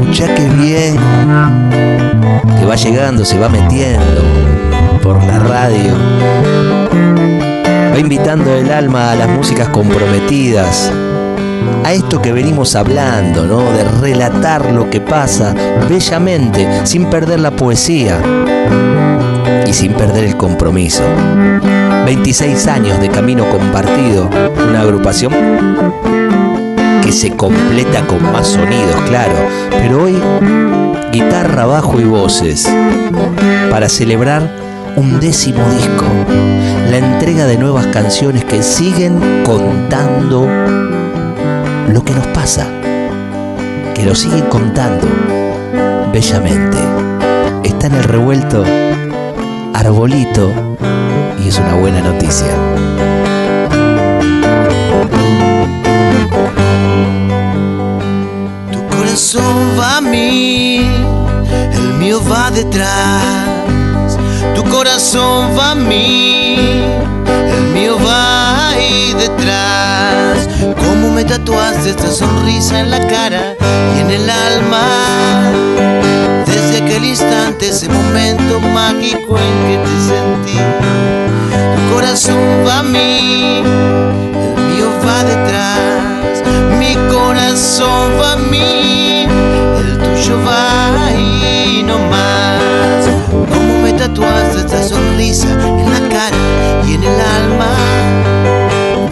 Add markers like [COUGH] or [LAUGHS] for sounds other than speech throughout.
Escucha qué bien. Que va llegando, se va metiendo por la radio. Va invitando el alma a las músicas comprometidas. A esto que venimos hablando, ¿no? De relatar lo que pasa bellamente, sin perder la poesía y sin perder el compromiso. 26 años de camino compartido, una agrupación que se completa con más sonidos, claro, pero hoy guitarra, bajo y voces para celebrar un décimo disco, la entrega de nuevas canciones que siguen contando lo que nos pasa, que lo siguen contando bellamente. Está en el revuelto Arbolito y es una buena noticia. Corazón va a mí, el mío va detrás. Tu corazón va a mí, el mío va ahí detrás. Cómo me tatuaste esta sonrisa en la cara y en el alma. Desde aquel instante, ese momento mágico en que te sentí. Tu corazón va a mí, el mío va detrás. Mi corazón va a mí, Tatuaste esta sonrisa en la cara y en el alma.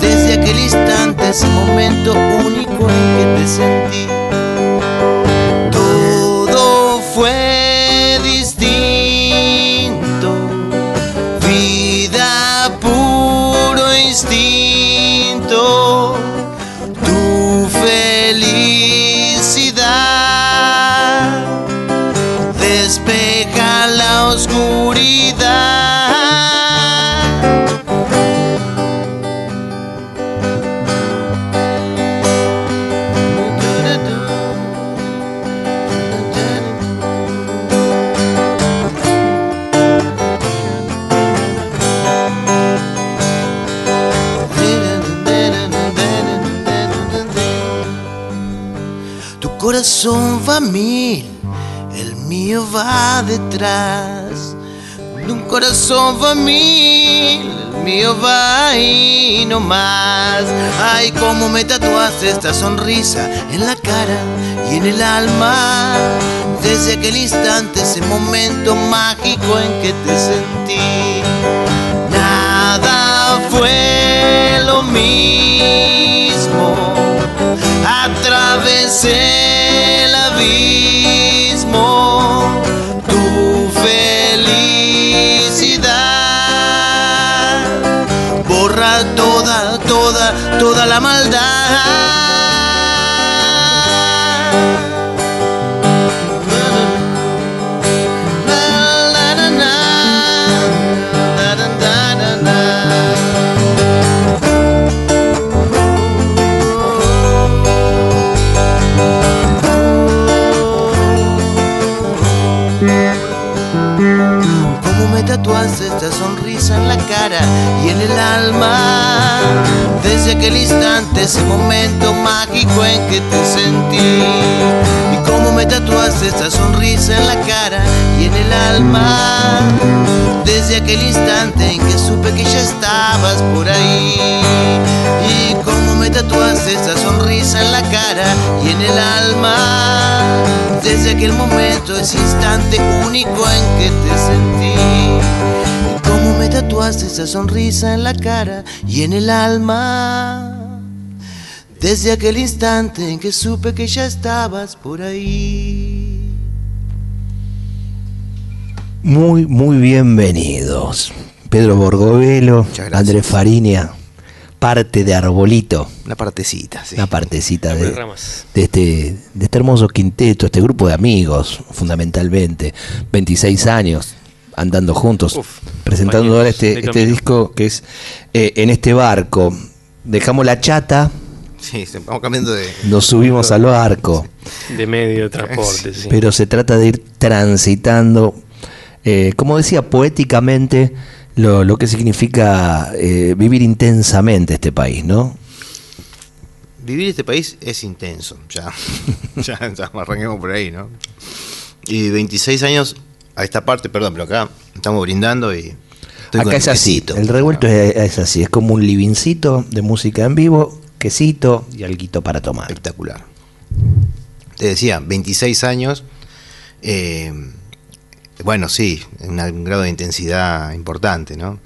Desde aquel instante, ese momento único en que te sentí. A mil, el mío va ahí nomás. Ay, cómo me tatuaste esta sonrisa en la cara y en el alma. Desde aquel instante, ese momento mágico en que te sentí. Nada fue lo mismo. Atravesé el abismo. Toda, la maldad. Cómo me tatuaste esta sonrisa en la cara y en el alma. Desde aquel instante, ese momento mágico en que te sentí. Y cómo me tatuaste esta sonrisa en la cara y en el alma. Desde aquel instante en que supe que ya estabas por ahí. Y cómo me tatuaste esta sonrisa en la cara y en el alma. Desde aquel momento, ese instante único en que te sentí. Cómo me tatuaste esa sonrisa en la cara y en el alma. Desde aquel instante en que supe que ya estabas por ahí. Muy, muy bienvenidos. Pedro Borgovelo. Andrés Farinia, parte de Arbolito. Una partecita, sí. Una partecita de este, de este hermoso quinteto, este grupo de amigos, fundamentalmente. 26 años andando juntos, Uf, presentando ahora este, este disco que es eh, En este barco. Dejamos la chata, Sí, vamos cambiando de. nos subimos al barco, De medio de transporte, sí. pero se trata de ir transitando, eh, como decía, poéticamente, lo, lo que significa eh, vivir intensamente este país, ¿no? Vivir este país es intenso, ya. [LAUGHS] ya, ya arranquemos por ahí, ¿no? Y 26 años a esta parte, perdón, pero acá estamos brindando y. Acá es así, el revuelto es, es así, es como un livincito de música en vivo, quesito y alguito para tomar. Espectacular. Te decía, 26 años. eh, bueno, sí, una- un grado de intensidad importante, ¿no?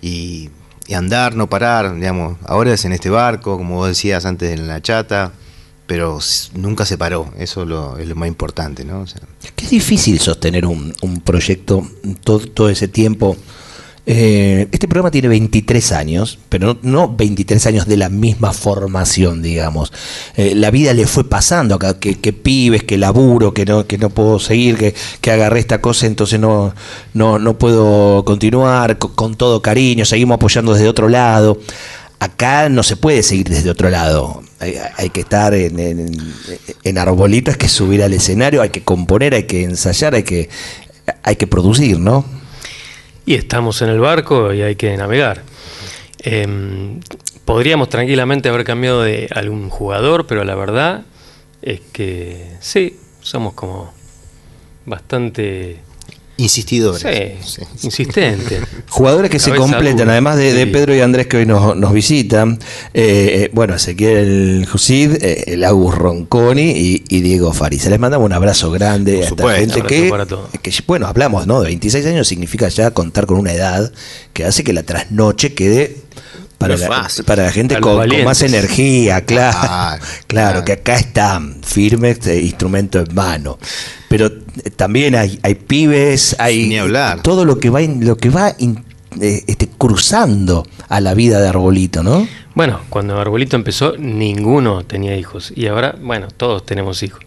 Y, y andar, no parar, digamos. Ahora es en este barco, como vos decías antes en la chata, pero nunca se paró. Eso lo, es lo más importante, ¿no? O sea, Que es difícil sostener un, proyecto todo, ese tiempo. Eh, este programa tiene 23 años, pero no, no 23 años de la misma formación, digamos. Eh, la vida le fue pasando acá, que, pibes, que laburo, que no, que no puedo seguir, que, que agarré esta cosa, entonces no, puedo continuar, co- con, todo cariño, seguimos apoyando desde otro lado. Acá no se puede seguir desde otro lado. Hay, que estar en, en, hay que subir al escenario, hay que componer, hay que ensayar, hay que, hay que producir, ¿no? Y estamos en el barco y hay que navegar. Em, podríamos tranquilamente haber cambiado de algún jugador, pero la verdad es que sí, somos como bastante insistidores. sí, Sí. insistentes. [LAUGHS] Jugadores que se completan, además de. Pedro y Andrés que hoy nos, nos visitan. eh, eh, bueno, Ezequiel Jusid, eh, el Agus Ronconi y, y Diego Faris. Les mandamos un abrazo grande a esta gente que, que, bueno, hablamos, ¿no? De 26 años significa ya contar con una edad que hace que la trasnoche quede para, No la, para la gente con, con más energía, claro. Claro, claro, [LAUGHS] claro. que acá están firme este instrumento en mano. Pero eh, también hay, hay pibes, hay Ni hablar. todo lo que va lo que va in- eh, este, cruzando a la vida de Arbolito, ¿no? Bueno, cuando Arbolito empezó, ninguno tenía hijos. Y ahora, bueno, todos tenemos hijos.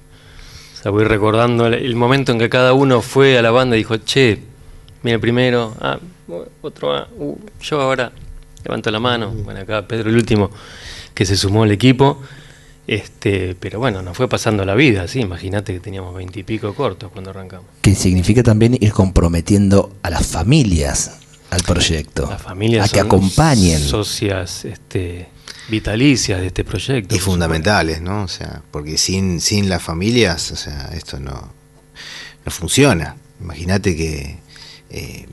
O sea, voy recordando el, el momento en que cada uno fue a la banda y dijo, che, mira primero, ah, otro, ah, uh, yo ahora levanto la mano. Bueno, acá Pedro el último que se sumó al equipo. Este, pero bueno, nos fue pasando la vida, sí. Imagínate que teníamos veintipico cortos cuando arrancamos. Que significa también ir comprometiendo a las familias al proyecto. Las familias a que son acompañen. socias este, vitalicias de este proyecto. Y fundamentales, ¿no? O sea, porque sin, sin las familias, o sea, esto no, no funciona. Imagínate que, eh,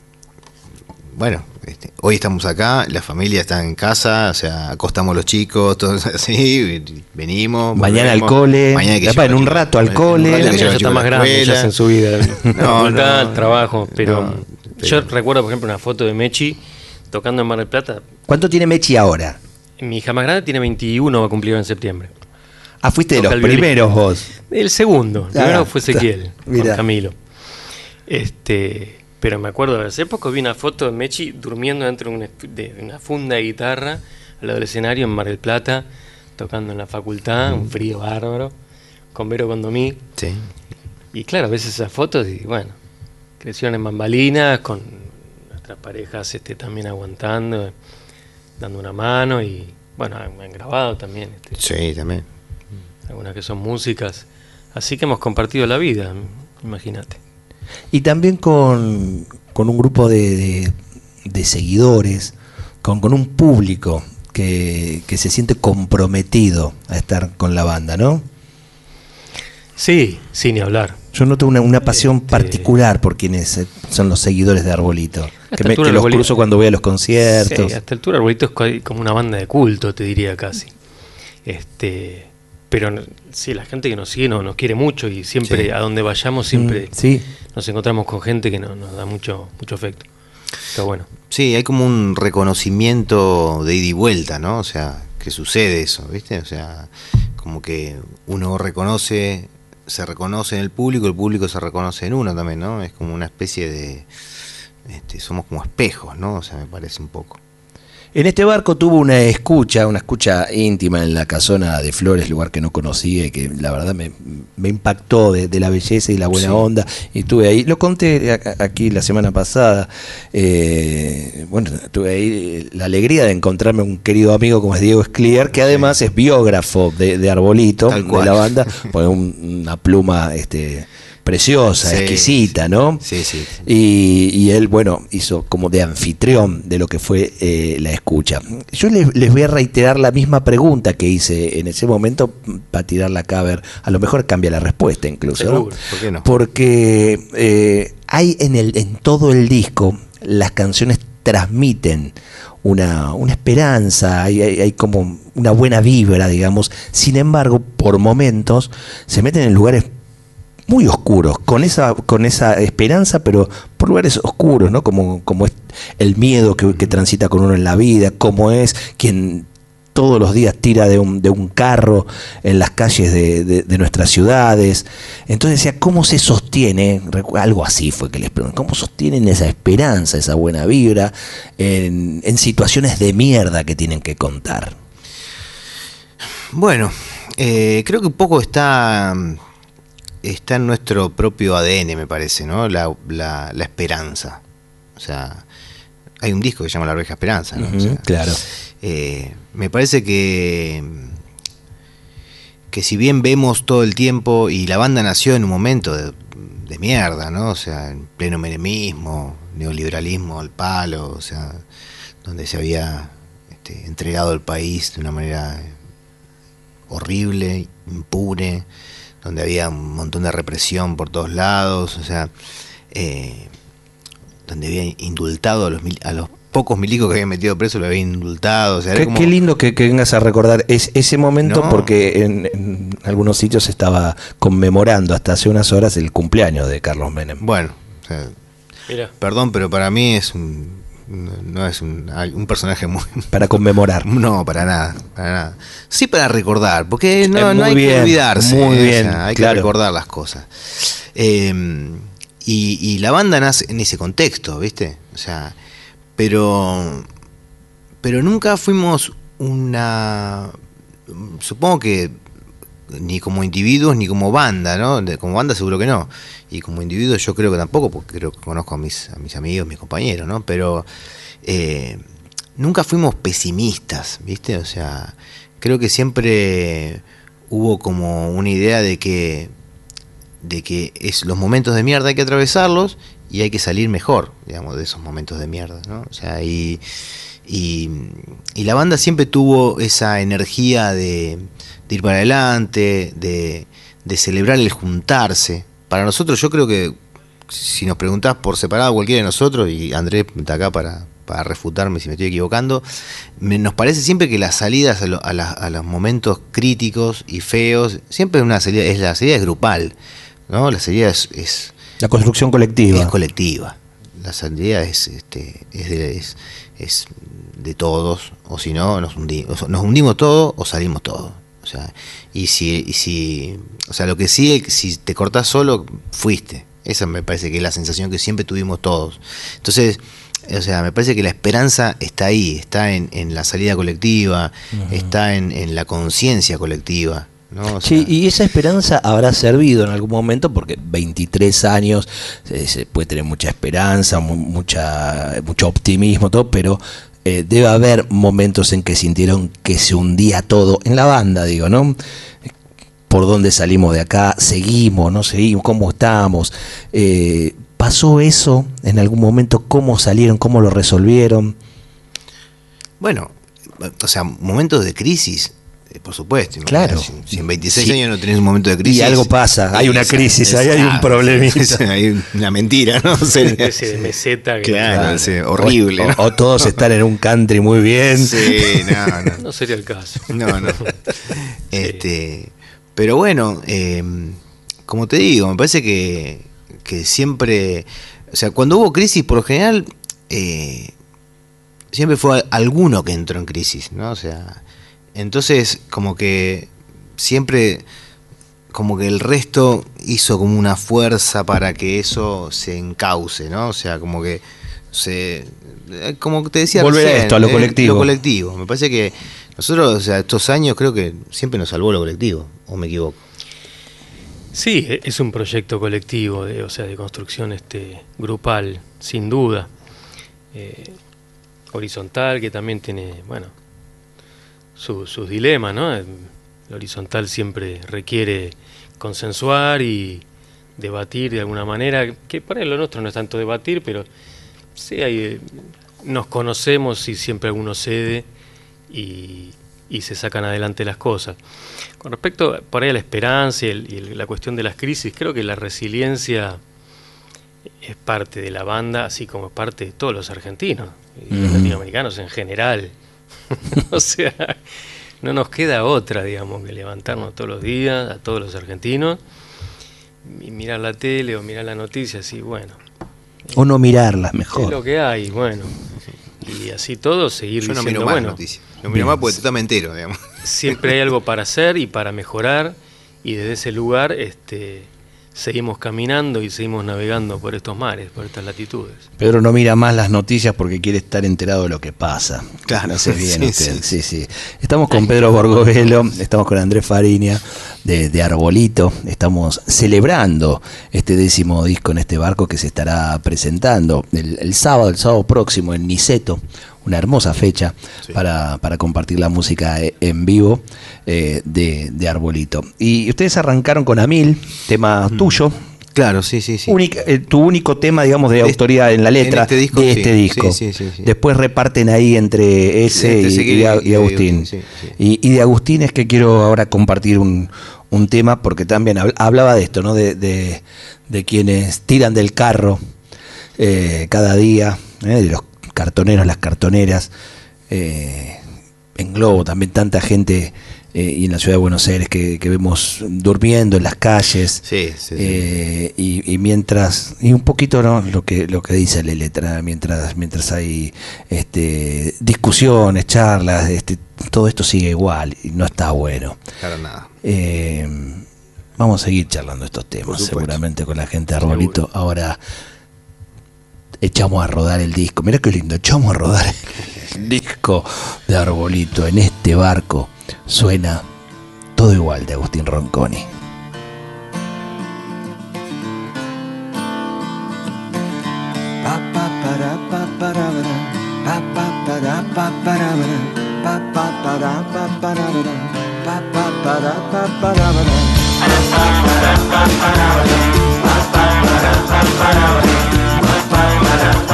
bueno, este, hoy estamos acá, la familia está en casa, o sea, acostamos a los chicos, todos [LAUGHS] así, venimos. Mañana al cole, Mañana que en un rato al cole. La mía llevar ya está la más grande, ya en su vida. [LAUGHS] No, no, trabajo. Pero, no, yo recuerdo, por ejemplo, una foto de Mechi tocando en Mar del Plata. ¿Cuánto tiene Mechi ahora? Mi hija más grande tiene 21, va a cumplir en septiembre. Ah, fuiste de los primeros vos. El segundo, el Ah, primero fue está. Ezequiel, Camilo. Este, pero me acuerdo de hace poco vi una foto de Mechi durmiendo dentro de una, de una funda de guitarra al lado del escenario en Mar del Plata, tocando en la facultad, un frío bárbaro, con Vero Condomí. Sí. Y claro, ves esas fotos y bueno, crecieron en bambalinas, con nuestras parejas este, también aguantando, dando una mano y bueno, han, han grabado también este, Sí, también. algunas que son músicas. Así que hemos compartido la vida, imagínate. Y también con, con un grupo de, de- de seguidores, con, con un público que, que se siente comprometido a estar con la banda, ¿no? Sí, sin ni hablar. Yo noto una, una pasión Este- particular por quienes eh, son los seguidores de Arbolito. Que, me- altura que los Arbolito- cruzo cuando voy a los conciertos. Sí, a esta altura Arbolito es co- como una banda de culto, te diría casi. Este, pero sí, la gente que nos sigue no, nos quiere mucho y siempre Sí. a donde vayamos siempre Mm, sí. Nos encontramos con gente que no- nos da mucho mucho afecto. Está bueno. Sí, hay como un reconocimiento de ida y vuelta, ¿no? O sea, que sucede eso, ¿viste? O sea, como que uno reconoce, se reconoce en el público, el público se reconoce en uno también, ¿no? Es como una especie de... este, somos como espejos, ¿no? O sea, me parece un poco. En este barco tuvo una escucha, una escucha íntima en la casona de Flores, lugar que no conocía y que la verdad me, me impactó de, de la belleza y la buena Sí. onda. Y estuve ahí, lo conté a- aquí la semana pasada. eh, bueno, tuve ahí eh, la alegría de encontrarme un querido amigo como es Diego Sclier, que además es biógrafo de, de Arbolito, de la banda, [LAUGHS] pone un- una pluma este, preciosa, Sí, exquisita, ¿no? Sí, sí. Y, y él, bueno, hizo como de anfitrión de lo que fue eh, la escucha. Yo les, les voy a reiterar la misma pregunta que hice en ese momento para tirarla acá a ver. A lo mejor cambia la respuesta incluso. ¿no? ¿Por qué no? Porque eh, hay en, el, en todo el disco, las canciones transmiten una, una esperanza, hay, hay- hay como una buena vibra, digamos. Sin embargo, por momentos se meten en lugares muy oscuros, con esa, con esa esperanza, pero por lugares oscuros, ¿no? Como, como es el miedo que, transita con uno en la vida, como es quien todos los días tira de un, de un carro en las calles de, de- nuestras ciudades. Entonces decía, ¿cómo se sostiene? Algo así fue que les pregunté, ¿cómo sostienen esa esperanza, esa buena vibra en, en situaciones de mierda que tienen que contar? Bueno, eh, creo que un poco está, está en nuestro propio ADN, me parece, ¿no? La, la- la esperanza. O sea, hay un disco que se llama La Oreja Esperanza, ¿no? O sea, claro. eh, me parece que, que si bien vemos todo el tiempo, y la banda nació en un momento de, de mierda, ¿no? O sea, en pleno menemismo, neoliberalismo al palo, o sea, donde se había este, entregado el país de una manera horrible, impune, donde había un montón de represión por todos lados, o sea, eh, donde había indultado a los, mil- a los pocos milicos que habían metido preso, lo habían indultado, o sea, era Qué, como- qué lindo que, que vengas a recordar es- ese momento No. porque en, en algunos sitios se estaba conmemorando hasta hace unas horas el cumpleaños de Carlos Menem. Bueno, o sea, Mira, perdón, pero para mí es un, no no es un, un personaje muy... [LAUGHS] Para conmemorar. No, para nada, para nada. Sí para recordar, porque no, no hay bien, que olvidarse. muy eh, o bien, sea, hay claro. que recordar las cosas. Eh, y, y la banda nace en ese contexto, ¿viste? O sea, pero, pero nunca fuimos una... Supongo que ni como individuos ni como banda, ¿no? Como banda seguro que no. Y como individuos yo creo que tampoco, porque creo que conozco a mis, a mis amigos, mis compañeros, ¿no? Pero eh, nunca fuimos pesimistas, ¿viste? O sea, creo que siempre hubo como una idea de que de que es los momentos de mierda hay que atravesarlos y hay que salir mejor, digamos, de esos momentos de mierda, ¿no? O sea, y, y, y la banda siempre tuvo esa energía de, de ir para adelante, de, de celebrar el juntarse. Para nosotros, yo creo que si nos preguntás por separado cualquiera de nosotros, y Andrés está acá para, para refutarme si me estoy equivocando, me- nos parece siempre que las salidas a, lo- a la- a los momentos críticos y feos, siempre una salida, es la salida es grupal, ¿no? La salida es, es, La construcción colectiva. es colectiva. La salida es, este, es, de, es, es de todos, o si no, nos, hundi- nos hundimos todos o salimos todos. O sea, y si, y si, o sea, lo que sí, si te cortás solo, fuiste. Esa me parece que es la sensación que siempre tuvimos todos. Entonces, o sea, me parece que la esperanza está ahí, está en, en la salida colectiva, está en, en la conciencia colectiva. ¿no? O Sí, y esa esperanza habrá servido en algún momento porque 23 años eh, se puede tener mucha esperanza, mu- mucha, mucho optimismo, todo, pero eh, debe haber momentos en que sintieron que se hundía todo en la banda, digo, ¿no? ¿Por dónde salimos de acá? ¿Seguimos? ¿No seguimos? ¿Cómo estamos? Eh, ¿Pasó eso en algún momento? ¿Cómo salieron? ¿Cómo lo resolvieron? Bueno, o sea, momentos de crisis, por supuesto. Claro. Si, si en 26 Sí. años no tenés un momento de crisis. Y algo pasa, hay una crisis, ahí hay un problemita. es- [LAUGHS] hay una mentira, ¿no? una especie de meseta que Claro, sí, horrible. O, ¿no? o todos están en un country muy bien. Sí, no, no. [LAUGHS] no sería el caso. No, no. [LAUGHS] Este, pero bueno, eh, como te digo, me parece que, que siempre, o sea, cuando hubo crisis, por lo general, eh, siempre fue alguno que entró en crisis, ¿no? O sea, entonces como que siempre, como que el resto hizo como una fuerza para que eso se encauce, ¿no? O sea, como que se, eh, como te decía Volver a esto, a lo eh, colectivo. Lo colectivo. Me parece que nosotros, o sea, estos años creo que siempre nos salvó lo colectivo, o me equivoco. Sí, e- es un proyecto colectivo, de, o sea, de construcción este, grupal, sin duda. Eh, horizontal, que también tiene, bueno, su- sus dilemas, ¿no? El horizontal siempre requiere consensuar y debatir de alguna manera, que para lo nuestro no es tanto debatir, pero sí hay, eh, nos conocemos y siempre alguno cede y, y se sacan adelante las cosas. Con respecto por ahí a la esperanza y, el- y la cuestión de las crisis, creo que la resiliencia es parte de la banda, así como es parte de todos los argentinos y los latinoamericanos en general. [LAUGHS] o sea, no nos queda otra, digamos, que levantarnos todos los días, a todos los argentinos, y mirar la tele o mirar las noticias y bueno, O no mirarlas es mejor. lo que hay, bueno. Y así todo, seguir Yo no diciendo, miro más bueno, noticias. No miro más porque totalmente entero, digamos. siempre hay algo para hacer y para mejorar y desde ese lugar este, seguimos caminando y seguimos navegando por estos mares, por estas latitudes. Pedro no mira más las noticias porque quiere estar enterado de lo que pasa. Claro, Hace [LAUGHS] bien sí, usted. Sí, sí. sí. Estamos con Pedro Borgovelo, estamos con Andrés Fariña de, de Arbolito. Estamos celebrando este décimo disco en este barco que se estará presentando el, el sábado, el sábado próximo en Niceto. Una hermosa fecha Sí. para, para compartir la música eh, en vivo eh, de, de Arbolito. Y ustedes arrancaron con Amil, tema tuyo, Claro, sí, sí, sí. Única- eh, tu único tema, digamos, de De autoría en la en letra este disco, de este disco. Sí, sí, sí, sí. Después reparten ahí entre ese y, Agustín. Y, de Agustín es que quiero ahora compartir un, un tema, porque también habl- hablaba de esto, ¿no? De, de- de quienes tiran del carro eh, cada día, ¿eh? de los cartoneros, las cartoneras. eh, en Globo también tanta gente eh, y en la ciudad de Buenos Aires que, que vemos durmiendo en las calles. Sí, sí, sí. Eh, y, y mientras y un poquito ¿no? lo que lo que dice la letra mientras mientras hay este discusiones charlas este todo esto sigue igual y no está bueno Claro, nada. Eh, vamos a seguir charlando estos temas seguramente con la gente de arbolito ahora echamos a rodar el disco mira qué lindo echamos a rodar el disco de arbolito en este barco suena todo igual de Agustín Ronconi Pa pa para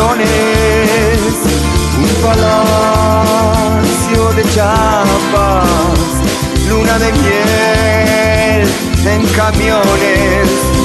Un palacio de chapas, luna de miel en camiones.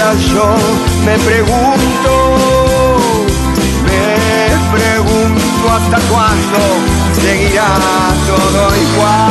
Yo me pregunto, me pregunto hasta cuándo seguirá todo igual,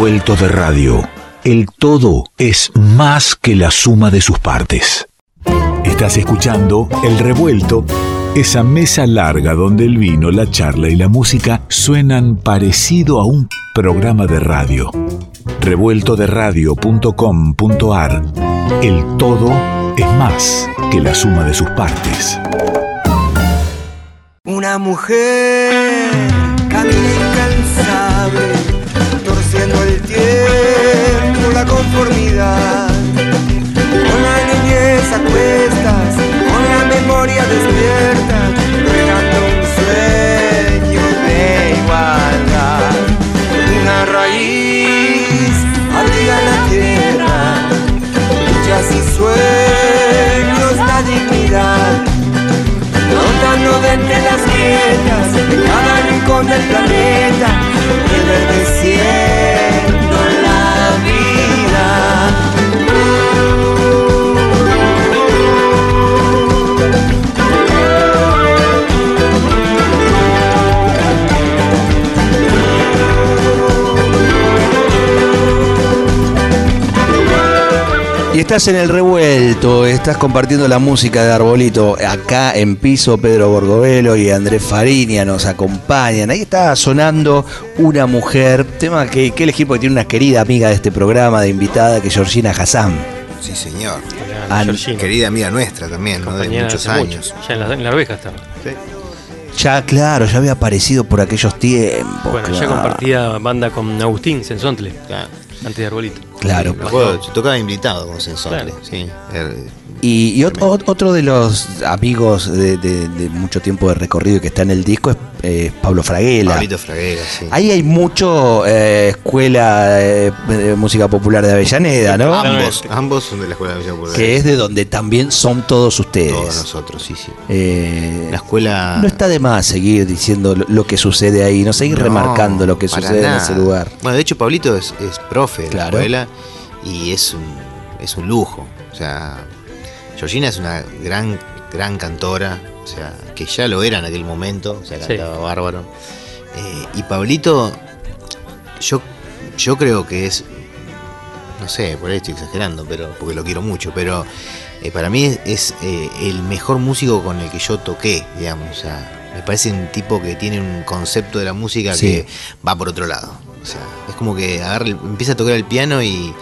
Revuelto de radio. El todo es más que la suma de sus partes. Estás escuchando El Revuelto, esa mesa larga donde el vino, la charla y la música suenan parecido a un programa de radio. Revueltoderadio.com.ar El todo es más que la suma de sus partes. Una mujer camina el tiempo, la conformidad. Con la niñez a cuestas, con la memoria despierta, regando un sueño de igualdad. Una raíz abriga la tierra, luchas y sueños, la dignidad. Brotando de entre las grietas de cada rincón del planeta, reverdeciendo Y estás en el revuelto, estás compartiendo la música de Arbolito. Acá en piso Pedro Borgovelo y Andrés Fariña nos acompañan. Ahí está sonando una mujer, tema que, que elegí porque tiene una querida amiga de este programa de invitada que es Georgina Hassan. Sí, señor. Ah, Georgina, Querida amiga nuestra también, ¿no? De muchos hace años. mucho. Ya en la, en la estaba. Ya, claro, ya había aparecido por aquellos tiempos. Bueno, ya compartía banda con Agustín Sensontle, Claro. antes de Arbolito. Claro. Me acuerdo, yo tocaba invitado con Sensontle, Claro. sí. Y, y ot- ot- otro de los amigos de, de- de mucho tiempo de recorrido y que está en el disco es eh, Pablo Fraguela. Pablito Fraguera, sí. Ahí hay mucho eh, escuela eh, de música popular de Avellaneda, ¿no? ambos, ambos son de la Escuela de Villa Popular. Que es de donde también son todos ustedes. Todos nosotros, sí, sí. Eh, La escuela... no está de más seguir diciendo lo, lo que sucede ahí, no seguir No, remarcando lo que sucede en ese lugar. Bueno, de hecho, Pablito es, es profe de Claro. la escuela y es un, es un lujo. O sea, Georgina es una gran, gran cantora, o sea, que ya lo era en aquel momento, o sea, Sí. cantaba bárbaro. Eh, y Pablito, yo, yo creo que es, no sé, por ahí estoy exagerando, pero porque lo quiero mucho, pero eh, para mí es, es, eh, el mejor músico con el que yo toqué, digamos, o sea, me parece un tipo que tiene un concepto de la música Sí. que va por otro lado. O sea, es como que agarra empieza a tocar el piano y,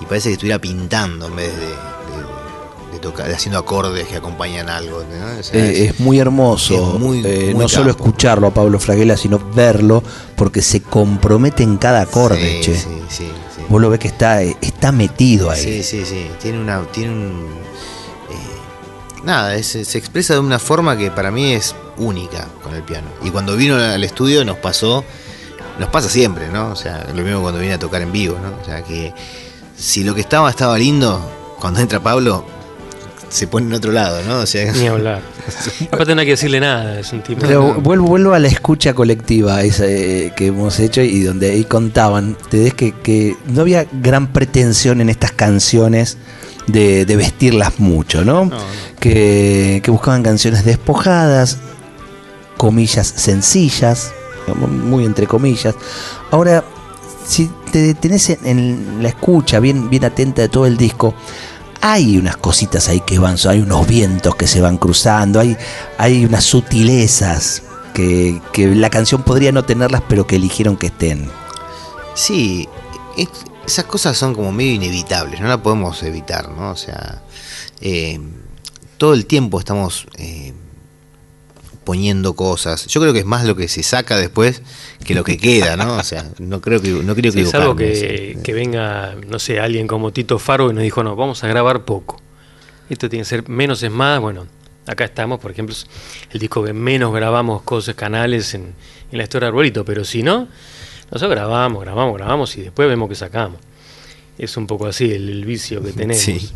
y parece que estuviera pintando en vez de toca, haciendo acordes que acompañan algo. ¿no? O sea, Eh, es- es muy hermoso, es muy- eh, muy no solo escucharlo a Pablo Fraguela, sino verlo, porque se compromete en cada acorde, sí, che. sí, sí, sí. Vos lo ves que está, eh, está metido ahí. Sí, sí, sí. Tiene una. Tiene un. eh, nada, es- se expresa de una forma que para mí es única con el piano. Y cuando vino al estudio nos pasó. Nos pasa siempre, ¿no? O sea, lo mismo cuando viene a tocar en vivo, ¿no? O sea, que si lo que estaba estaba lindo, cuando entra Pablo, se pone en otro lado, ¿no? O sea, Ni hablar. Aparte no hay que decirle nada, es un tipo. Pero vuelvo, vuelvo a la escucha colectiva esa, eh, que hemos hecho y donde ahí contaban, te ves que, que no había gran pretensión en estas canciones de, de vestirlas mucho, ¿no? No, no. Que, que buscaban canciones despojadas, comillas sencillas, muy entre comillas. Ahora, si te detenés en, en la escucha, bien, bien atenta de todo el disco, hay unas cositas ahí que van, hay unos vientos que se van cruzando, hay, hay unas sutilezas que, que la canción podría no tenerlas, pero que eligieron que estén. Sí, es- esas cosas son como medio inevitables, no la podemos evitar, ¿no? O sea, eh, todo el tiempo estamos eh, poniendo cosas. Yo creo que es más lo que se saca después que lo que queda, ¿no? O sea, no creo que no creo Sí, que es algo que, que venga, no sé, alguien como Tito Faro y nos dijo, no, vamos a grabar poco. Esto tiene que ser menos es más. Bueno, acá estamos, por ejemplo, es el disco que menos grabamos cosas, canales en, en la historia de Arbolito, pero si no, nosotros grabamos, grabamos, grabamos y después vemos que sacamos. Es un poco así el, el vicio que tenemos. Sí.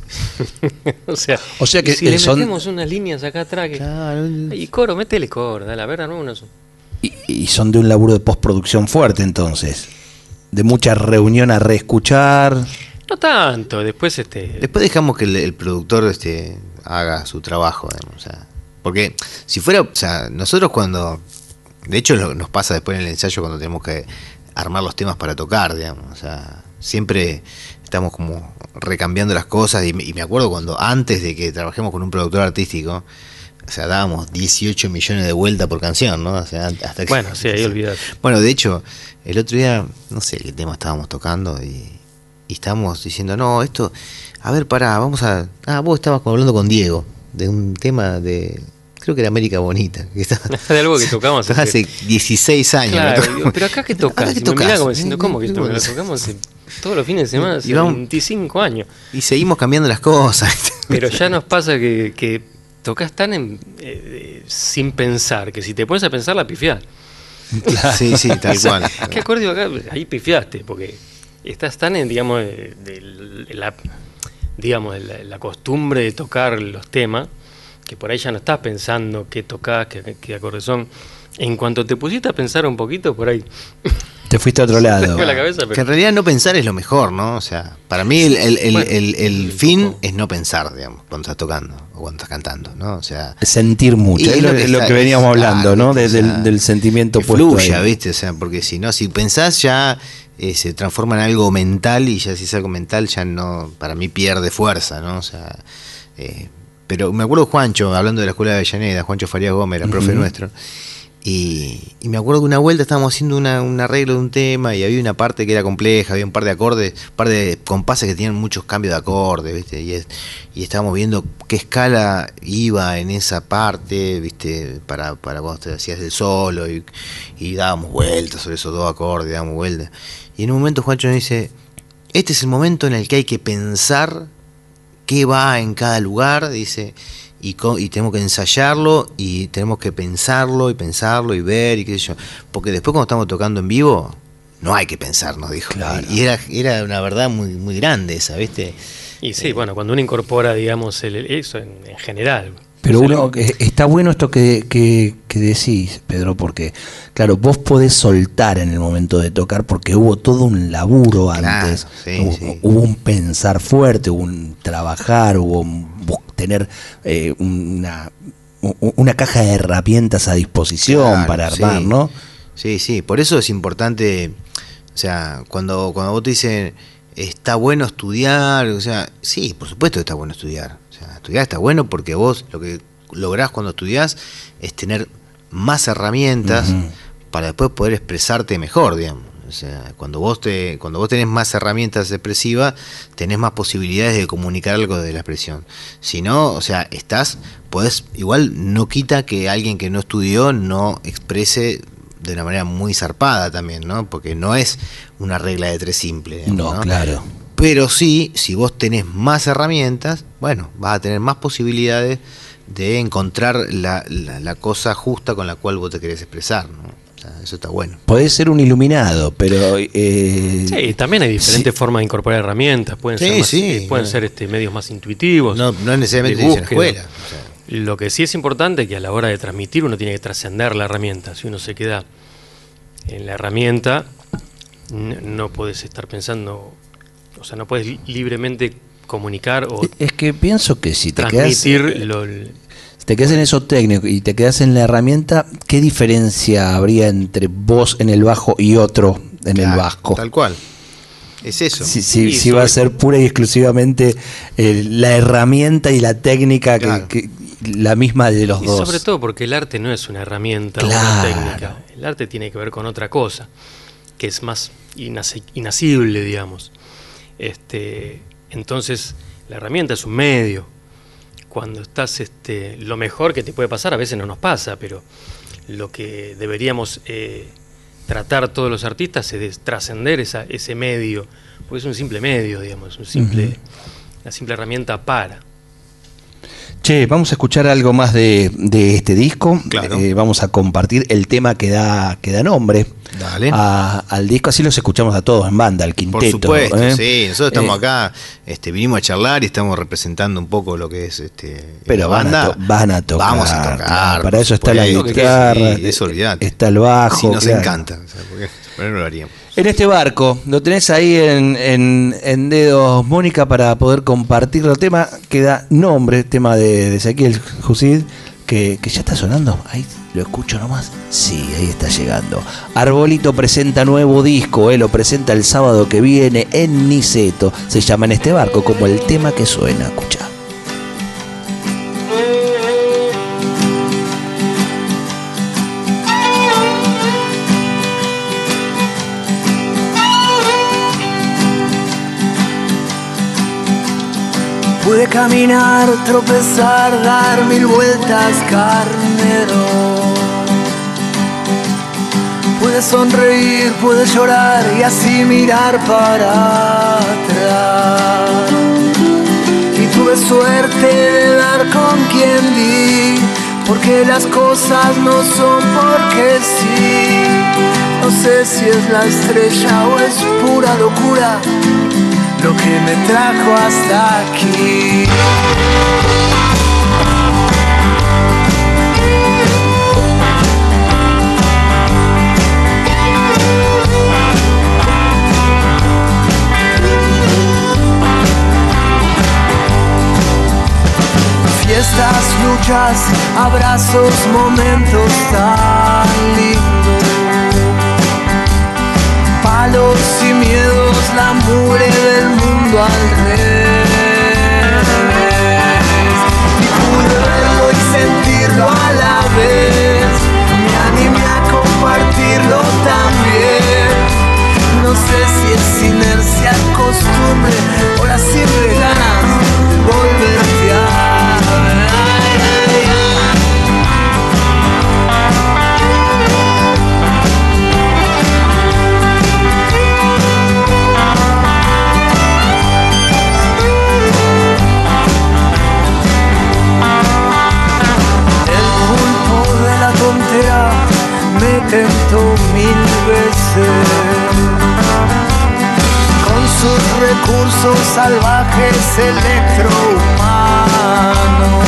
[LAUGHS] o sea, O sea que si le son- metemos unas líneas acá atrás que... Claro, Y coro, métele coro, dale, a ver, no, unos- Y, y son de un laburo de postproducción fuerte entonces. De mucha reunión a reescuchar. No tanto, después este... Después dejamos que el, el productor este, haga su trabajo, digamos, o sea, porque si fuera, o sea, nosotros cuando, de hecho lo- nos pasa después en el ensayo cuando tenemos que armar los temas para tocar, digamos, o sea, siempre estamos como recambiando las cosas y, me- y me acuerdo cuando antes de que trabajemos con un productor artístico, o sea, dábamos 18 millones de vueltas por canción, ¿no? O sea, hasta que- Bueno, sí, ahí olvidate. bueno, de hecho, el otro día, no sé qué tema estábamos tocando y, y estábamos diciendo, no, esto, a ver, pará, vamos a... Ah, vos estabas hablando con Diego de un tema de... Creo que era América Bonita. Que estaba, [LAUGHS] De algo que tocamos hace- hace 16 años. Claro, ¿no? digo, pero acá que tocas. ¿Acá mirá tocas? como diciendo, ¿cómo que tocas? Lo tocamos todos los fines de semana hace Y vamos- 25 años. Y seguimos cambiando las cosas. Pero ya nos pasa que, que tocas tan en- eh, sin pensar, que si te pones a pensar la pifiás. Sí, sí, tal cual. [LAUGHS] ¿Qué acorde acá? Ahí pifiaste, porque estás tan en, digamos, de, de- de la, digamos, la costumbre de tocar los temas, que por ahí ya no estás pensando qué tocas, qué, qué acordes son. En cuanto te pusiste a pensar un poquito, por ahí [LAUGHS] Te fuiste a otro [LAUGHS] lado. fue la cabeza, Que en realidad no pensar es lo mejor, ¿no? O sea, para mí el, el- el- Bueno, fin poco. es no pensar, digamos, cuando estás tocando o cuando estás cantando, ¿no? O sea, Sentir mucho. Y Es es lo, que lo veníamos hablando, ¿no? O sea, del, del sentimiento que puesto fluya, ahí. ¿viste? O sea, porque si no, si pensás ya eh, se transforma en algo mental y ya si es algo mental ya no, para mí pierde fuerza, ¿no? O sea, eh, pero me acuerdo Juancho, hablando de la escuela de Avellaneda, Juancho Farías Gómez, era profe nuestro, y, y me acuerdo que una vuelta estábamos haciendo una, un arreglo de un tema y había una parte que era compleja, había un par de acordes, un par de compases que tenían muchos cambios de acordes, ¿viste? Y, es- y estábamos viendo qué escala iba en esa parte, ¿viste? Para, para cuando te hacías el solo y, y dábamos vueltas sobre esos dos acordes, dábamos vueltas. Y en un momento Juancho nos dice, este es el momento en el que hay que pensar qué va en cada lugar, dice, y, co- y tenemos que ensayarlo y tenemos que pensarlo y pensarlo y ver y qué sé yo. Porque después cuando estamos tocando en vivo, no hay que pensar, nos dijo. Claro. Y era, era una verdad muy, muy grande esa, ¿viste? Y sí, bueno, cuando uno incorpora, digamos, el, eso en, en general. Pero uno, eh, está bueno esto que, que- que decís, Pedro, porque, claro, vos podés soltar en el momento de tocar porque hubo todo un laburo Claro, antes. sí, hubo, sí. hubo un pensar fuerte, hubo un trabajar, hubo un tener eh, una, una caja de herramientas a disposición Claro, para armar, sí. ¿no? Sí, sí, por eso es importante, o sea, cuando, cuando vos te dicen, está bueno estudiar, o sea, sí, por supuesto que está bueno estudiar. O sea, estudiar está bueno porque vos lo que lográs cuando estudiás es tener más herramientas para después poder expresarte mejor, digamos. O O sea, cuando vos te, cuando vos tenés más herramientas expresivas, tenés más posibilidades de comunicar algo de la expresión. Si no, o sea, estás, podés, igual no quita que alguien que no estudió no exprese de una manera muy zarpada también, ¿no? Porque no es una regla de tres simple. digamos, No, claro. Pero sí, si vos tenés más herramientas, bueno, vas a tener más posibilidades de encontrar la, la- la cosa justa con la cual vos te querés expresar, ¿no? Eso está bueno. Podés ser un iluminado, pero... eh, Sí, también hay diferentes formas de incorporar herramientas. Pueden Sí, ser, más- sí. eh, pueden ser este, medios más intuitivos. No, no es necesariamente de en escuela. o sea. Lo que sí es importante es que a la hora de transmitir uno tiene que trascender la herramienta. Si uno se queda en la herramienta, no puedes estar pensando, o sea, no puedes li- libremente comunicar o es que pienso que si te quedas... transmitir lo, Si te quedas en eso técnico y te quedas en la herramienta, ¿qué diferencia habría entre vos en el bajo y otro en el vasco? Tal cual. Es eso. Si, si- Sí, si va a ser pura y exclusivamente eh, la herramienta y la técnica que, la misma de los Y dos. sobre todo porque el arte no es una herramienta o una técnica. El arte tiene que ver con otra cosa, que es más inacible, digamos. Este, entonces, la herramienta es un medio. Cuando estás, este, lo mejor que te puede pasar, a veces no nos pasa, pero lo que deberíamos eh, tratar todos los artistas es de trascender esa- ese medio, porque es un simple medio, digamos, un simple, una simple herramienta para. Che, vamos a escuchar algo más de, de este disco. Claro. Eh, vamos a compartir el tema que da, que da nombre a- al disco. Así los escuchamos a todos en banda, al Por quinteto. supuesto, ¿eh? sí. Nosotros estamos Eh, acá, este, vinimos a charlar y estamos representando un poco lo que es este, Pero la van, banda. a van a tocar. Vamos a tocar. Para por eso está la guitarra, sí, eso está el bajo. Sí, nos claro. encanta. o sea, porque, pero no lo haríamos. En este barco, lo tenés ahí en, en- dedos, Mónica, para poder compartir el tema que da nombre, tema de, de Ezequiel Jusid, que, que ya está sonando. Ahí lo escucho nomás. Sí, ahí está llegando. Arbolito presenta nuevo disco, eh, lo presenta el sábado que viene en Niceto. Se llama En este barco, como el tema que suena. Escucha. Pude caminar, tropezar, dar mil vueltas, carnero. Pude sonreír, pude llorar y así mirar para atrás. Y tuve suerte de dar con quien di, porque las cosas no son porque sí. No sé si es la estrella o es pura locura lo que me trajo hasta aquí. Fiestas, luchas, abrazos, momentos tan lindos palos y miedos, la mugre del mundo al revés. Y pude verlo y sentirlo a la vez. Me animé a compartirlo también. No sé si es inercia, costumbre o las simple ganas volverte a con sus recursos salvajes electrohumanos.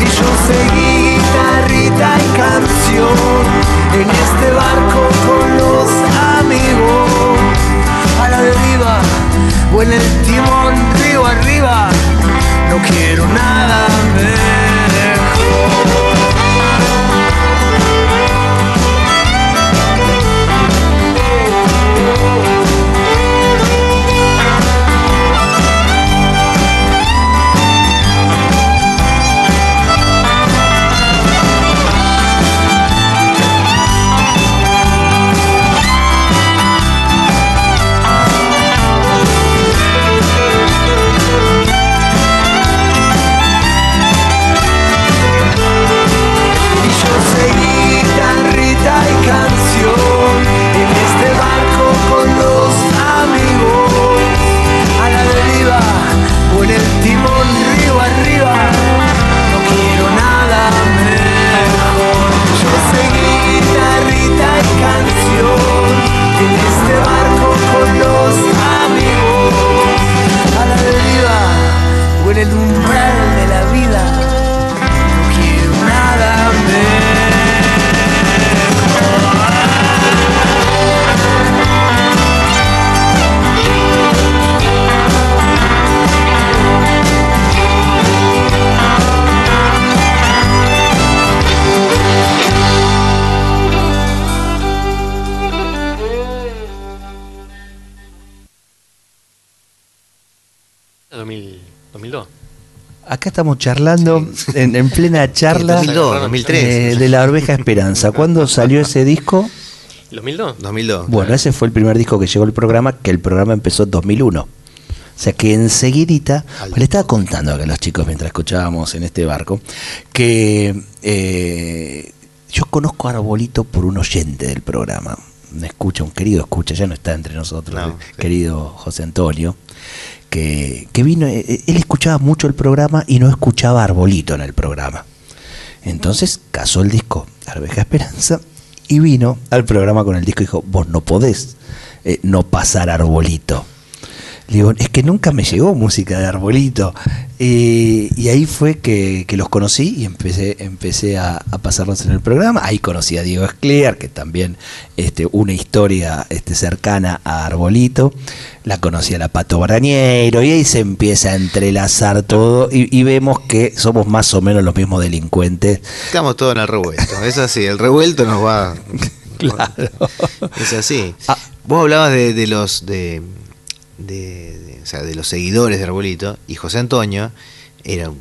Y yo seguí guitarrita y canción en este barco con los amigos a la deriva o en el timón río arriba. No quiero nada mejor. Acá estamos charlando en, en plena [LAUGHS] charla 2002, 2003. eh, de La Oveja Esperanza. ¿Cuándo salió ese disco? ¿El 2002? 2002. Bueno, ese fue el primer disco que llegó al programa, que el programa empezó en 2001. O sea que enseguidita, le estaba contando acá a los chicos mientras escuchábamos en este barco, que eh, yo conozco a Arbolito por un oyente del programa. Me escucha, un querido escucha, ya no está entre nosotros, No, el sí. querido José Antonio, que, que vino, eh, eh, él escuchaba mucho el programa y no escuchaba Arbolito en el programa. Entonces casó el disco Arveja Esperanza y vino al programa con el disco y dijo, vos no podés eh, no pasar Arbolito. Le digo, es que nunca me llegó música de Arbolito. Eh, y ahí fue que, que los conocí y empecé, empecé a, a pasarlos en el programa. Ahí conocí a Diego Escliar, que también este, una historia este, cercana a Arbolito. La conocí a la Pato Barañeiro y ahí se empieza a entrelazar todo y, y vemos que somos más o menos los mismos delincuentes. Estamos todos en el revuelto. Es así, el revuelto nos va. [LAUGHS] Claro. Es así. Ah. Vos hablabas de, de los de, de- de- o sea, de los seguidores de Arbolito y José Antonio era un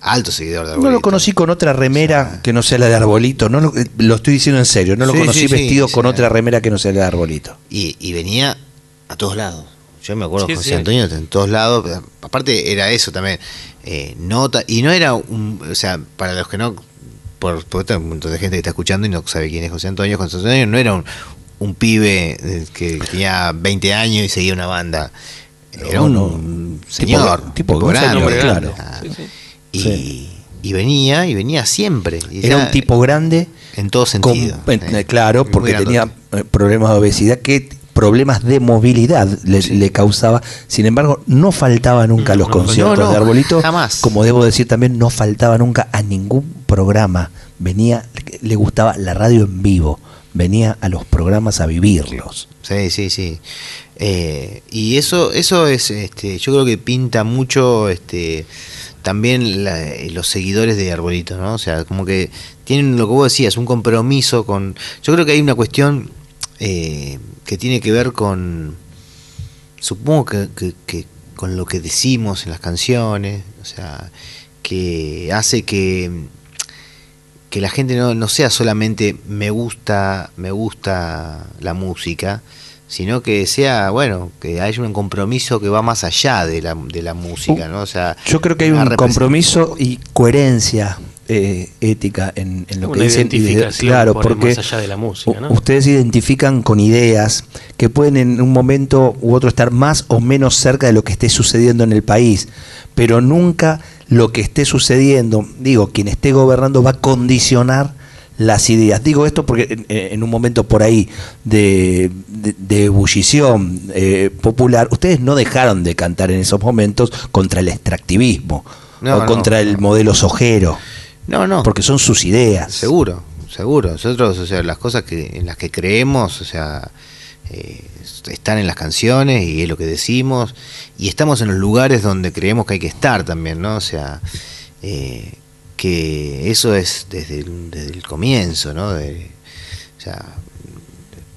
alto seguidor de Arbolito. No lo conocí con otra remera que no sea la de Arbolito. No lo, lo estoy diciendo en serio. No lo Sí, conocí sí, vestido sí. con otra remera que no sea la de Arbolito. y, y venía a todos lados. Yo me acuerdo Sí, de José sí. Antonio en todos lados. Aparte era eso también. eh, nota y no era un, o sea, para los que no por, hay un montón de gente que está escuchando y no sabe quién es José Antonio. José Antonio no era un, un pibe eh, que tenía 20 años y seguía una banda. Era un no. señor, Tipo- tipo grande. señor, claro. Ah, Sí, sí. Y, Sí. y venía, y venía siempre. Y Era un tipo grande. en todo sentido. eh, eh. claro, porque tenía eh, problemas de obesidad que problemas de movilidad le, Sí. le causaba. Sin embargo, no faltaba nunca a los No, conciertos no, no, de Arbolito. jamás. Como debo decir también, no faltaba nunca a ningún programa. Venía, le gustaba la radio en vivo. Venía a los programas a vivirlos. Sí, sí, sí. Eh, y eso, eso es, este, yo creo que pinta mucho, este, también la- eh, los seguidores de Arbolito, ¿no? O sea, como que tienen lo que vos decías, un compromiso con. Yo creo que hay una cuestión eh, que tiene que ver con, supongo que, que- que con lo que decimos en las canciones, o sea, que hace que que la gente no, no sea solamente me gusta, me gusta la música, sino que sea, bueno, que haya un compromiso que va más allá de la, de la música, ¿no? O sea, Yo creo que hay un compromiso y coherencia eh, ética en, en lo Una que dicen. y de- identificación claro, por porque más allá de la música, ¿no? ustedes se identifican con ideas que pueden en un momento u otro estar más o menos cerca de lo que esté sucediendo en el país, pero nunca lo que esté sucediendo, digo, quien esté gobernando va a condicionar las ideas. Digo esto porque en, en un momento por ahí de, de- de ebullición eh, popular, ustedes no dejaron de cantar en esos momentos contra el extractivismo No, o no. contra el modelo sojero, No, no. porque son sus ideas. Seguro, seguro. Nosotros, o sea, las cosas que en las que creemos, o sea, eh, están en las canciones y es lo que decimos y estamos en los lugares donde creemos que hay que estar también, ¿no? O sea, eh, que eso es desde el, desde el comienzo, ¿no? O sea,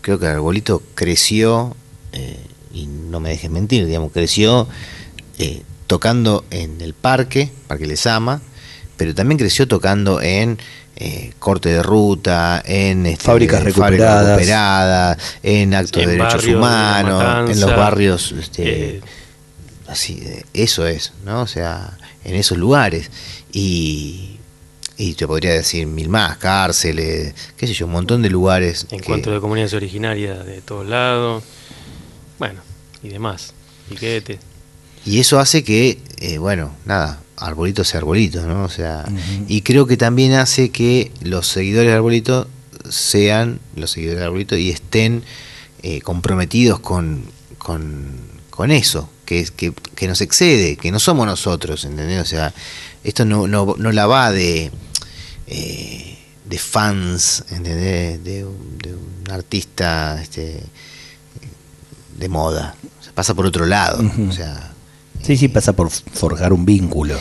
creo que Arbolito creció eh, y no me dejes mentir, digamos, creció tocando en el parque, Parque Les Ama, pero también creció tocando en eh, corte de ruta, en este, Fábricas recuperadas. recuperadas, en actos En de derechos barrios de humanos, Matanza, en los barrios, este, eh, así, eso es, ¿no? O sea, en esos lugares. Y, y te podría decir mil más, cárceles, qué sé yo, un montón de lugares. que- encuentros de comunidades originarias de todos lados, bueno, y demás, piquete. Y eso hace que, eh, bueno, nada, arbolito sea arbolito, ¿no? O sea, y creo que también hace que los seguidores de arbolito sean los seguidores de arbolito y estén eh, comprometidos con, con, con eso, que, es- que, que nos excede, que no somos nosotros, ¿entendés? O sea, esto no, no, no la va de, eh, de fans, ¿entendés? De, un- de un artista este, de moda. O sea, pasa por otro lado. O sea, Sí, sí, pasa por forjar un vínculo.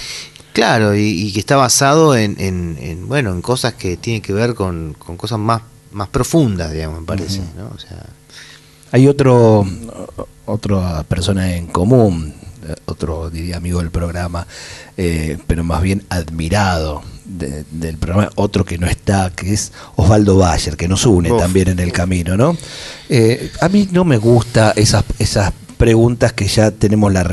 Claro, y, y que está basado en, en- en, bueno, en cosas que tienen que ver con, con cosas más, más profundas, digamos, me parece. O sea, Hay otro otra persona en común eh, otro diría amigo del programa, eh, pero más bien admirado de- del programa, otro que no está, que es Osvaldo Bayer, que nos une Uf. también en el camino, ¿no? Eh, a mí no me gusta esas, esas preguntas que ya tenemos la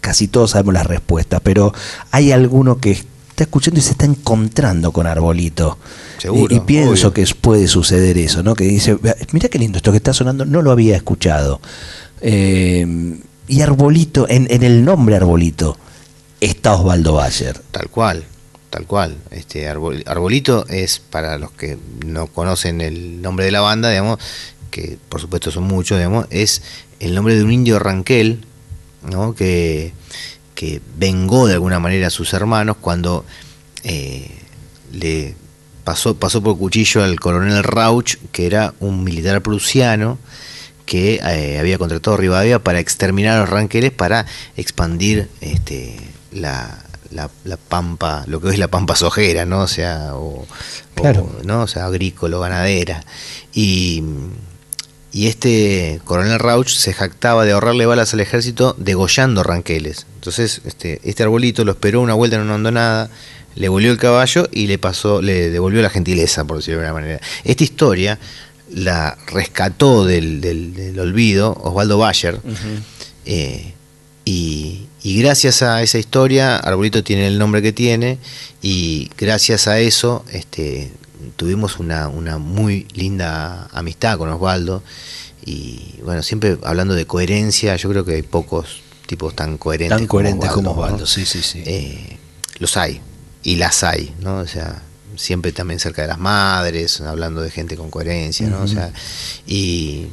casi todos sabemos las respuestas, pero hay alguno que está escuchando y se está encontrando con Arbolito. Seguro, Y, y pienso obvio. que puede suceder eso, ¿no? Que dice, "Vea, mira qué lindo esto que está sonando, no lo había escuchado. Eh, y Arbolito, en, en el nombre Arbolito, está Osvaldo Bayer. Tal cual, tal cual. Este arbol- arbolito es para los que no conocen el nombre de la banda, digamos, que por supuesto son muchos, digamos, es el nombre de un indio ranquel, ¿no? Que, que vengó de alguna manera a sus hermanos cuando eh, le pasó, pasó por cuchillo al coronel Rauch, que era un militar prusiano que eh, había contratado a Rivadavia para exterminar a los ranqueles para expandir este, la, la, la pampa, lo que hoy es la pampa sojera, ¿no? O sea, o, Claro. o, ¿no? o sea, agrícola, ganadera. Y, y este coronel Rauch se jactaba de ahorrarle balas al ejército degollando ranqueles. Entonces, este, este arbolito lo esperó una vuelta en una hondonada, le volvió el caballo y le pasó, le devolvió la gentileza, por decirlo de alguna manera. Esta historia la rescató del, del- del olvido Osvaldo Bayer. eh, y, y gracias a esa historia, Arbolito tiene el nombre que tiene, y gracias a eso este, tuvimos una, una muy linda amistad con Osvaldo. Y bueno, siempre hablando de coherencia, yo creo que hay pocos tipos tan coherentes. Tan coherentes como. Osvaldo, sí, sí, sí. Eh, los hay, y las hay, ¿no? O sea, siempre también cerca de las madres, hablando de gente con coherencia, ¿no? O sea, y,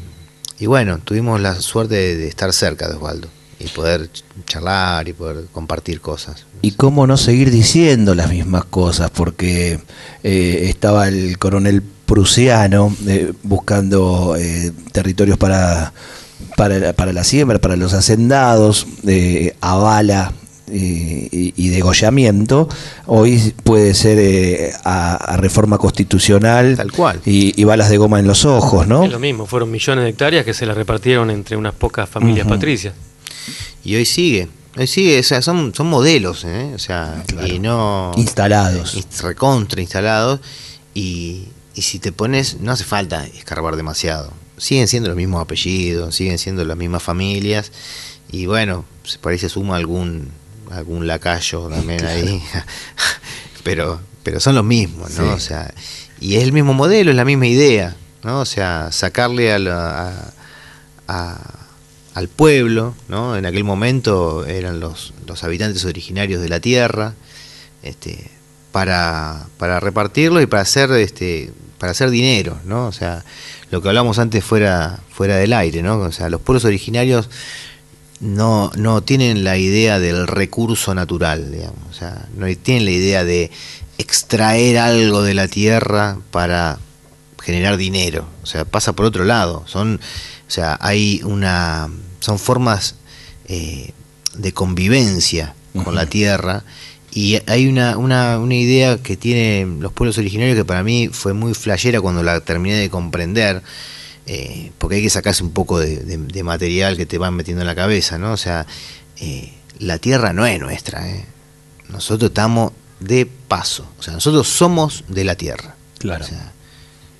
y bueno, tuvimos la suerte de, de estar cerca de Osvaldo y poder ch- charlar y poder compartir cosas. Y cómo no seguir diciendo las mismas cosas, porque eh, estaba el coronel prusiano eh, buscando eh, territorios para, para, para la siembra, para los hacendados, eh, avala eh, y, y degollamiento. Hoy puede ser eh, a, a reforma constitucional Tal cual. Y, y balas de goma en los ojos, ¿no? Es lo mismo, fueron millones de hectáreas que se las repartieron entre unas pocas familias Ujú. patricias. Y hoy sigue, hoy sigue, o sea, son, son modelos, ¿eh? O sea, Claro. y no... Instalados. eh, recontra instalados y, y si te pones, no hace falta escarbar demasiado. Siguen siendo los mismos apellidos, siguen siendo las mismas familias y bueno, por ahí se suma algún algún lacayo también ahí, [LAUGHS] pero pero son los mismos, ¿no? Sí. O sea, y es el mismo modelo, es la misma idea, ¿no? O sea, sacarle a la- a- a- al pueblo, ¿no? En aquel momento eran los, los habitantes originarios de la tierra, este, para, para repartirlo y para hacer este para hacer dinero, ¿no? O sea, lo que hablamos antes fuera fuera del aire, ¿no? O sea, los pueblos originarios no, no tienen la idea del recurso natural, digamos, o sea, no tienen la idea de extraer algo de la tierra para generar dinero, o sea, pasa por otro lado, son, o sea, hay una, son formas eh, de convivencia con la tierra y hay una, una, una idea que tienen los pueblos originarios que para mí fue muy flashera cuando la terminé de comprender, eh, porque hay que sacarse un poco de, de- de material que te van metiendo en la cabeza, ¿no? O sea, eh, la tierra no es nuestra, ¿eh? Nosotros estamos de paso, o sea, nosotros somos de la tierra. Claro. O sea,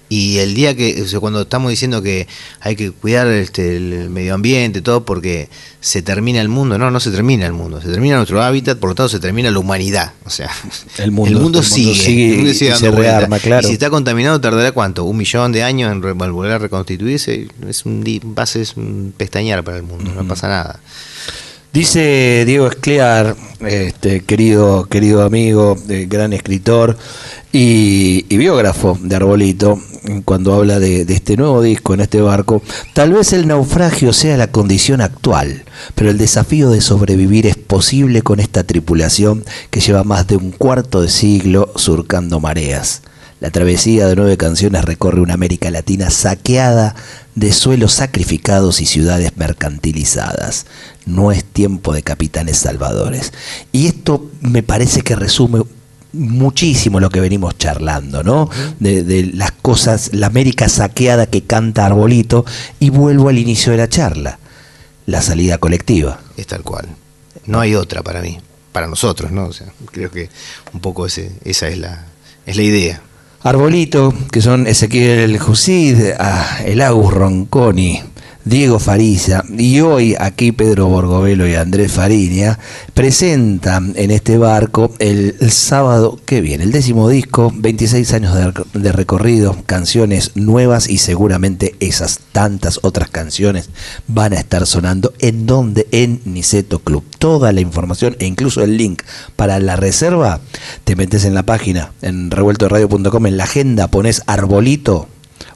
y el día que, o sea, cuando estamos diciendo que hay que cuidar este, el medio ambiente, todo, porque se termina el mundo, no, no se termina el mundo, se termina nuestro hábitat, por lo tanto se termina la humanidad. O sea, [LAUGHS] El mundo- el mundo sigue, sigue el mundo y sigue se dando vuelta. rearma, claro. Y si está contaminado, tardará cuánto? Un millón de años en volver a reconstituirse. Es un, va a ser un pestañear para el mundo, no pasa nada. Dice Diego Esclear, este, querido, querido amigo, eh, gran escritor y, biógrafo de Arbolito, cuando habla de este nuevo disco en este barco, tal vez el naufragio sea la condición actual, pero el desafío de sobrevivir es posible con esta tripulación que lleva más de un cuarto de siglo surcando mareas. La travesía de nueve canciones recorre una América Latina saqueada de suelos sacrificados y ciudades mercantilizadas. No es tiempo de capitanes salvadores. Y esto me parece que resume muchísimo lo que venimos charlando, ¿no? De, de las cosas, la América saqueada que canta Arbolito. Y vuelvo al inicio de la charla, la salida colectiva. Es tal cual. no hay otra para mí, para nosotros, ¿no? O sea, creo que un poco ese, esa es la, es la idea. Arbolito, que son Ezequiel Jusid, ah, el Agus Ronconi, Diego Fariza y hoy aquí Pedro Borgovelo y Andrés Fariña presentan en este barco el, sábado que viene, el décimo disco, 26 años de, de recorrido, canciones nuevas y seguramente esas tantas otras canciones van a estar sonando en donde en Niceto Club. Toda la información e incluso el link para la reserva te metes en la página en revueltoradio.com en la agenda pones arbolito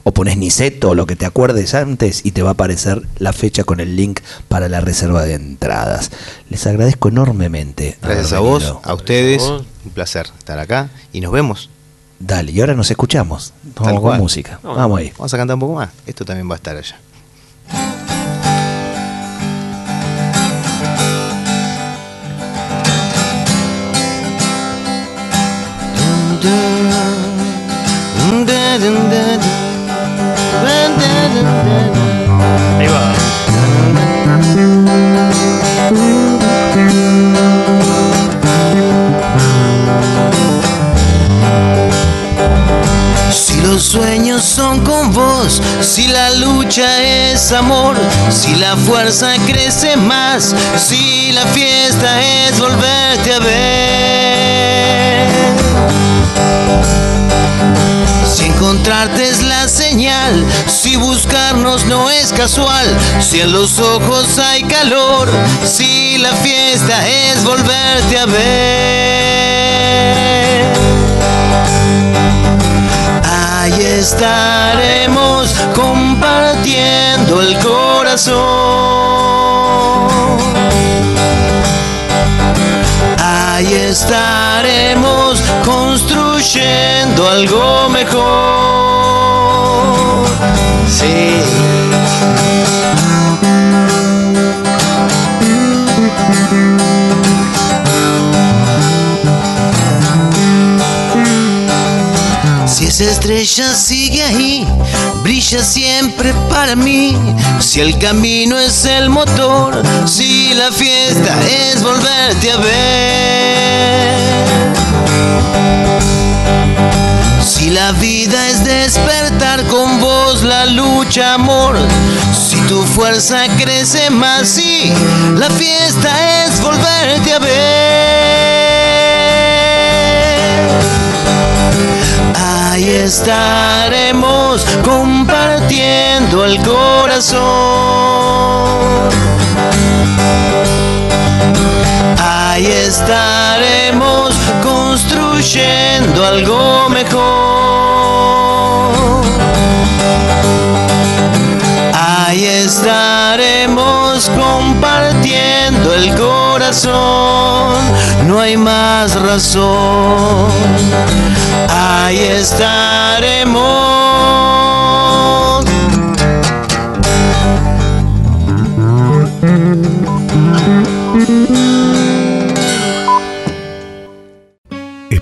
o pones Niceto o lo que te acuerdes antes y te va a aparecer la fecha con el link para la reserva de entradas. Les agradezco enormemente. Gracias a vos, venido. a ustedes, A vos. un placer estar acá y nos vemos. Dale, y ahora nos escuchamos. Tal Vamos con cual. música. Vamos ahí. Vamos a cantar un poco más. Esto también va a estar allá. Si los sueños son con vos, si la lucha es amor, si la fuerza crece más, si la fiesta es volverte a ver. Encontrarte es la señal, si buscarnos no es casual, si en los ojos hay calor, si la fiesta es volverte a ver. Ahí estaremos compartiendo el corazón. Ahí estaremos construyendo algo mejor. Sí. Si esa estrella sigue ahí, brilla siempre para mí. Si el camino es el motor, si la fiesta es volverte a ver. Si la vida es despertar con vos la lucha, amor. Si tu fuerza crece más, si la fiesta es volverte a ver. Ahí estaremos compartiendo el corazón. Ahí estaremos construyendo algo mejor. Ahí estaremos compartiendo el corazón. No hay más razón. Ahí estaremos.